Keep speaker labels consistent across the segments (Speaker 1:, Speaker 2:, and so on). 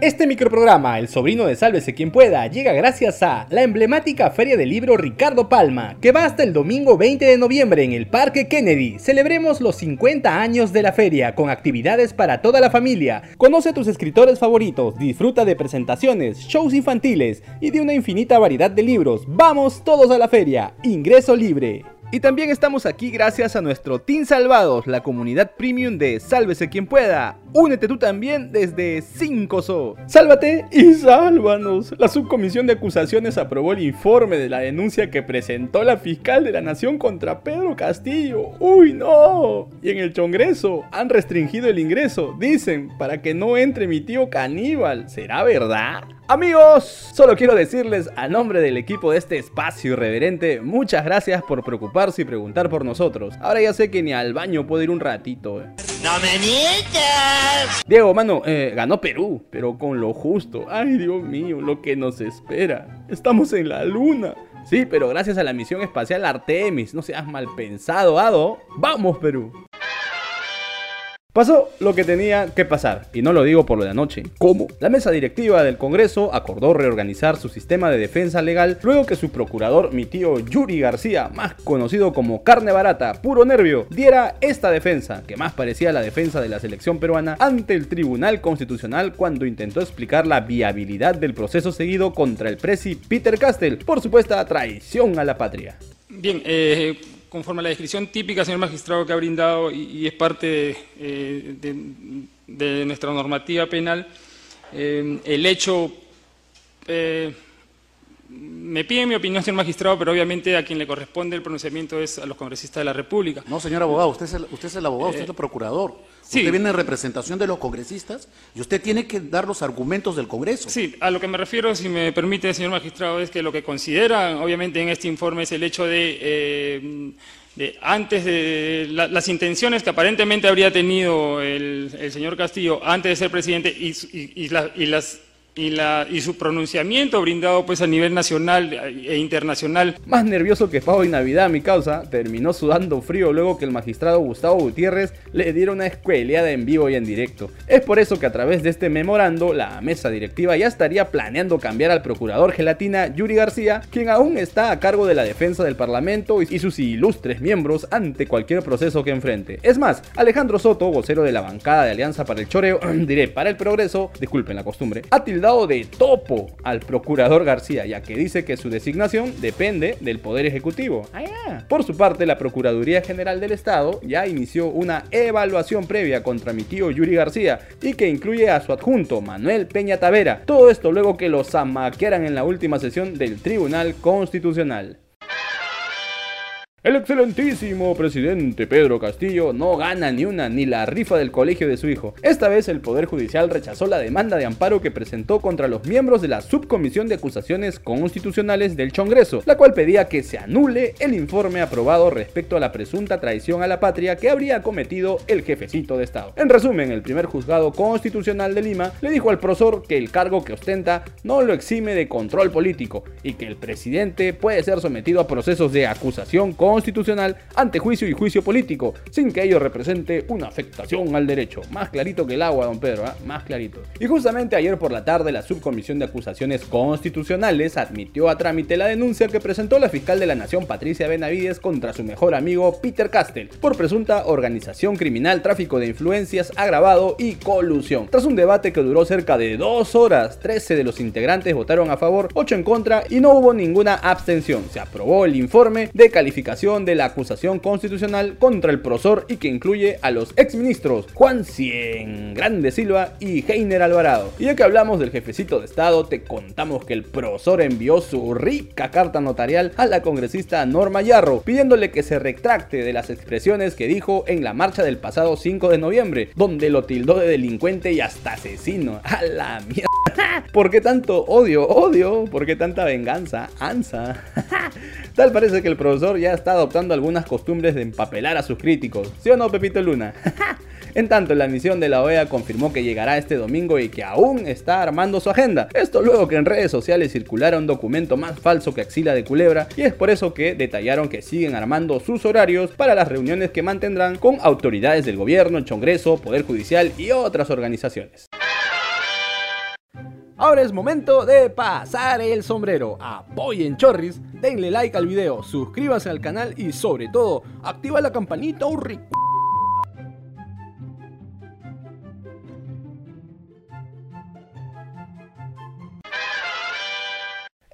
Speaker 1: Este microprograma, El sobrino de Sálvese quien pueda, llega gracias a la emblemática Feria del Libro Ricardo Palma, que va hasta el domingo 20 de noviembre en el Parque Kennedy. Celebremos los 50 años de la feria con actividades para toda la familia. Conoce a tus escritores favoritos, disfruta de presentaciones, shows infantiles y de una infinita variedad de libros. Vamos todos a la feria. Ingreso libre. Y también estamos aquí gracias a nuestro Team Salvados, la comunidad premium de Sálvese quien pueda. Únete tú también desde 5SO. Sálvate y sálvanos. La subcomisión de acusaciones aprobó el informe de la denuncia que presentó la fiscal de la Nación contra Pedro Castillo. ¡Uy, no! Y en el Congreso han restringido el ingreso, dicen, para que no entre mi tío caníbal. ¿Será verdad? Amigos, solo quiero decirles a nombre del equipo de este espacio irreverente, muchas gracias por preocuparse y preguntar por nosotros. Ahora ya sé que ni al baño puedo ir un ratito. Eh. ¡No me mientas! Diego, mano, eh, ganó Perú, pero con lo justo. Ay, Dios mío, lo que nos espera. Estamos en la luna. Sí, pero gracias a la misión espacial Artemis, no seas mal pensado, Ado. ¡Vamos, Perú! Pasó lo que tenía que pasar, y no lo digo por lo de anoche. ¿Cómo? La mesa directiva del Congreso acordó reorganizar su sistema de defensa legal luego que su procurador, mi tío Yuri García, más conocido como carne barata, puro nervio, diera esta defensa, que más parecía la defensa de la selección peruana ante el Tribunal Constitucional cuando intentó explicar la viabilidad del proceso seguido contra el presi Peter Castell por supuesta traición a la patria.
Speaker 2: Bien, eh conforme a la descripción típica, señor magistrado, que ha brindado y, es parte eh, de, nuestra normativa penal, eh, el hecho, eh, me pide mi opinión, señor magistrado, pero obviamente a quien le corresponde el pronunciamiento es a los congresistas de la República.
Speaker 3: No, señor abogado, usted es el, usted es el abogado, usted es el procurador. Usted viene en representación de los congresistas y usted tiene que dar los argumentos del Congreso.
Speaker 2: Sí, a lo que me refiero, si me permite, señor magistrado, es que lo que consideran, obviamente, en este informe es el hecho de, eh, antes de las intenciones que aparentemente habría tenido el, señor Castillo antes de ser presidente y, y las y, la, su pronunciamiento brindado pues a nivel nacional e internacional.
Speaker 1: Más nervioso que pavo y navidad mi causa, terminó sudando frío luego que el magistrado Gustavo Gutiérrez le diera una escueleada en vivo y en directo. Es por eso que a través de este memorando, la mesa directiva ya estaría planeando cambiar al procurador gelatina Yuri García, quien aún está a cargo de la defensa del Parlamento y sus ilustres miembros ante cualquier proceso que enfrente. Es más, Alejandro Soto, vocero de la bancada de Alianza para el Choreo, diré para el progreso, disculpen la costumbre, ha tildado de topo al procurador García, ya que dice que su designación depende del Poder Ejecutivo. Ah, Por su parte, la Procuraduría General del Estado ya inició una evaluación previa contra mi tío Yuri García y que incluye a su adjunto Manuel Peña Tavera. Todo esto luego que los amaquearan en la última sesión del Tribunal Constitucional. El excelentísimo presidente Pedro Castillo no gana ni una ni la rifa del colegio de su hijo. Esta vez el Poder Judicial rechazó la demanda de amparo que presentó contra los miembros de la Subcomisión de Acusaciones Constitucionales del Congreso, la cual pedía que se anule el informe aprobado respecto a la presunta traición a la patria que habría cometido el jefecito de Estado. En resumen, el primer juzgado constitucional de Lima le dijo al profesor que el cargo que ostenta no lo exime de control político y que el presidente puede ser sometido a procesos de acusación constitucional ante juicio y juicio político, sin que ello represente una afectación al derecho. Más clarito que el agua, don Pedro, ¿ah? más clarito. Y justamente ayer por la tarde la Subcomisión de Acusaciones Constitucionales admitió a trámite la denuncia que presentó la fiscal de la Nación Patricia Benavides contra su mejor amigo Peter Castell por presunta organización criminal, tráfico de influencias agravado y colusión. Tras un debate que duró cerca de dos horas, 13 de los integrantes votaron a favor, 8 en contra y no hubo ninguna abstención. Se aprobó el informe de calificación de la acusación constitucional contra el profesor y que incluye a los exministros Juan Cien, Grande Silva y Heiner Alvarado. Y ya que hablamos del jefecito de Estado, te contamos que el profesor envió su rica carta notarial a la congresista Norma Yarro, pidiéndole que se retracte de las expresiones que dijo en la marcha del pasado 5 de noviembre, donde lo tildó de delincuente y hasta asesino. A la mierda. ¿Por qué tanto odio? Odio. ¿Por qué tanta venganza? Ansa. Tal parece que el profesor ya está adoptando algunas costumbres de empapelar a sus críticos. ¿Sí o no, Pepito Luna? En tanto, la misión de la OEA confirmó que llegará este domingo y que aún está armando su agenda. Esto luego que en redes sociales circulara un documento más falso que Axila de Culebra y es por eso que detallaron que siguen armando sus horarios para las reuniones que mantendrán con autoridades del gobierno, el Congreso, Poder Judicial y otras organizaciones. Ahora es momento de pasar el sombrero. Apoyen Chorris, denle like al video, suscríbanse al canal y sobre todo, activa la campanita un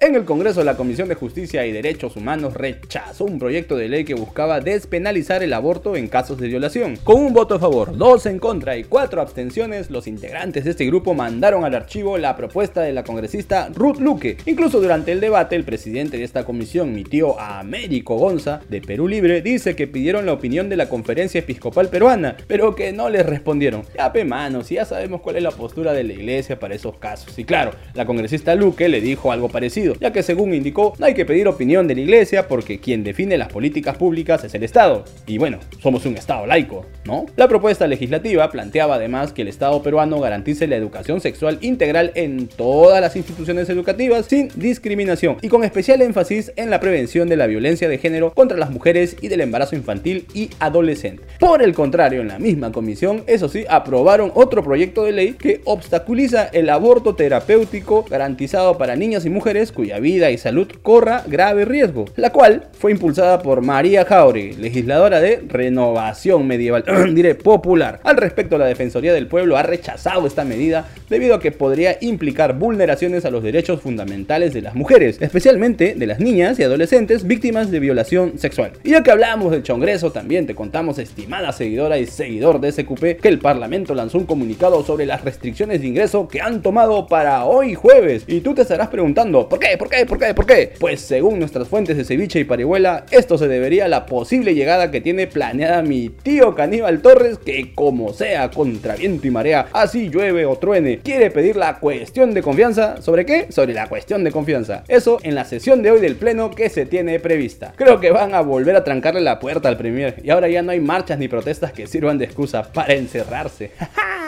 Speaker 1: En el Congreso, la Comisión de Justicia y Derechos Humanos rechazó un proyecto de ley que buscaba despenalizar el aborto en casos de violación. Con un voto a favor, dos en contra y cuatro abstenciones, los integrantes de este grupo mandaron al archivo la propuesta de la congresista Ruth Luque. Incluso durante el debate, el presidente de esta comisión, mi tío Américo Gonza, de Perú Libre, dice que pidieron la opinión de la Conferencia Episcopal Peruana, pero que no les respondieron. Ya, pe manos, ya sabemos cuál es la postura de la iglesia para esos casos. Y claro, la congresista Luque le dijo algo parecido ya que según indicó, no hay que pedir opinión de la iglesia porque quien define las políticas públicas es el Estado. Y bueno, somos un Estado laico, ¿no? La propuesta legislativa planteaba además que el Estado peruano garantice la educación sexual integral en todas las instituciones educativas sin discriminación y con especial énfasis en la prevención de la violencia de género contra las mujeres y del embarazo infantil y adolescente. Por el contrario, en la misma comisión, eso sí, aprobaron otro proyecto de ley que obstaculiza el aborto terapéutico garantizado para niñas y mujeres cuya vida y salud corra grave riesgo, la cual fue impulsada por María Jauregui, legisladora de Renovación Medieval, diré popular. Al respecto, la Defensoría del Pueblo ha rechazado esta medida debido a que podría implicar vulneraciones a los derechos fundamentales de las mujeres, especialmente de las niñas y adolescentes víctimas de violación sexual. Y ya que hablamos del Congreso, también te contamos, estimada seguidora y seguidor de SQP, que el Parlamento lanzó un comunicado sobre las restricciones de ingreso que han tomado para hoy jueves. Y tú te estarás preguntando, ¿por qué? ¿Por qué? ¿Por qué? ¿Por qué? Pues según nuestras fuentes de ceviche y parihuela, esto se debería a la posible llegada que tiene planeada mi tío Caníbal Torres, que como sea, contra viento y marea, así llueve o truene, quiere pedir la cuestión de confianza. ¿Sobre qué? Sobre la cuestión de confianza. Eso en la sesión de hoy del Pleno que se tiene prevista. Creo que van a volver a trancarle la puerta al Premier y ahora ya no hay marchas ni protestas que sirvan de excusa para encerrarse.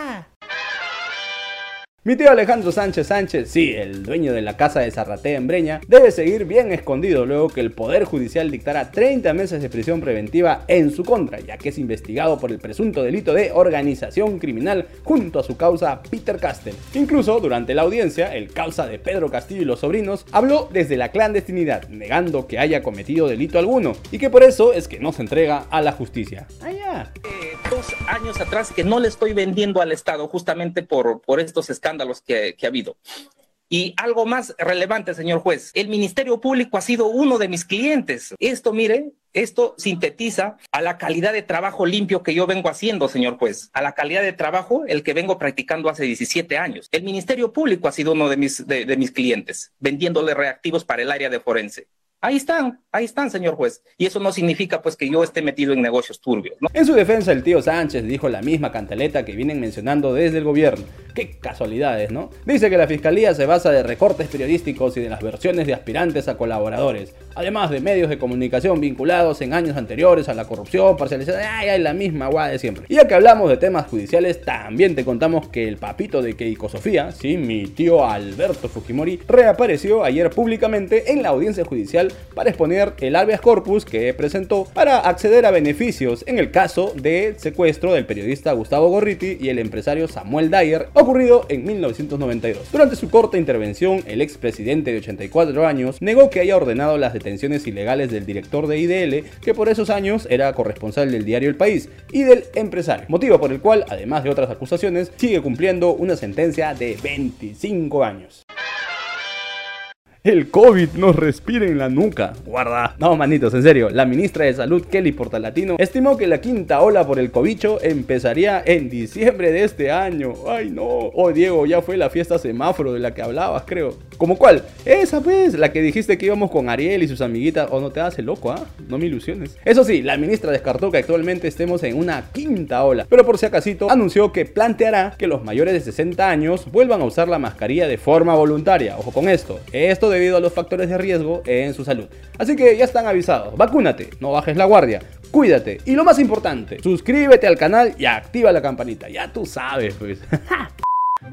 Speaker 1: Mi tío Alejandro Sánchez Sánchez, sí, el dueño de la casa de Zarratea en Breña, debe seguir bien escondido luego que el Poder Judicial dictara 30 meses de prisión preventiva en su contra, ya que es investigado por el presunto delito de organización criminal junto a su causa Peter Castell. Incluso durante la audiencia, el causa de Pedro Castillo y los sobrinos habló desde la clandestinidad, negando que haya cometido delito alguno y que por eso es que no se entrega a la justicia.
Speaker 4: Allá. Eh, dos años atrás que no le estoy vendiendo al Estado justamente por, por estos escándalos los que, que ha habido. Y algo más relevante, señor juez, el Ministerio Público ha sido uno de mis clientes. Esto, mire, esto sintetiza a la calidad de trabajo limpio que yo vengo haciendo, señor juez, a la calidad de trabajo el que vengo practicando hace 17 años. El Ministerio Público ha sido uno de mis, de, de mis clientes, vendiéndole reactivos para el área de forense. Ahí están, ahí están, señor juez. Y eso no significa pues que yo esté metido en negocios turbios.
Speaker 1: En su defensa, el tío Sánchez dijo la misma cantaleta que vienen mencionando desde el gobierno. Qué casualidades, ¿no? Dice que la fiscalía se basa de recortes periodísticos y de las versiones de aspirantes a colaboradores, además de medios de comunicación vinculados en años anteriores a la corrupción, parcializada, ay, ay, la misma guada de siempre. Y ya que hablamos de temas judiciales, también te contamos que el papito de Keiko Sofía, sí, mi tío Alberto Fujimori, reapareció ayer públicamente en la audiencia judicial para exponer el habeas corpus que presentó para acceder a beneficios en el caso de secuestro del periodista Gustavo Gorriti y el empresario Samuel Dyer ocurrido en 1992. Durante su corta intervención, el expresidente de 84 años negó que haya ordenado las detenciones ilegales del director de IDL, que por esos años era corresponsal del diario El País, y del empresario, motivo por el cual, además de otras acusaciones, sigue cumpliendo una sentencia de 25 años. El COVID nos respira en la nuca. Guarda. No, manitos, en serio. La ministra de Salud, Kelly Portalatino, estimó que la quinta ola por el cobicho empezaría en diciembre de este año. Ay, no. Oh, Diego, ya fue la fiesta semáforo de la que hablabas, creo. ¿Cómo cuál? Esa pues, la que dijiste que íbamos con Ariel y sus amiguitas. O oh, no te hace loco, ¿ah? No me ilusiones. Eso sí, la ministra descartó que actualmente estemos en una quinta ola. Pero por si acaso, anunció que planteará que los mayores de 60 años vuelvan a usar la mascarilla de forma voluntaria. Ojo con esto. Esto debido a los factores de riesgo en su salud. Así que ya están avisados. Vacúnate, no bajes la guardia. Cuídate. Y lo más importante, suscríbete al canal y activa la campanita. Ya tú sabes, pues.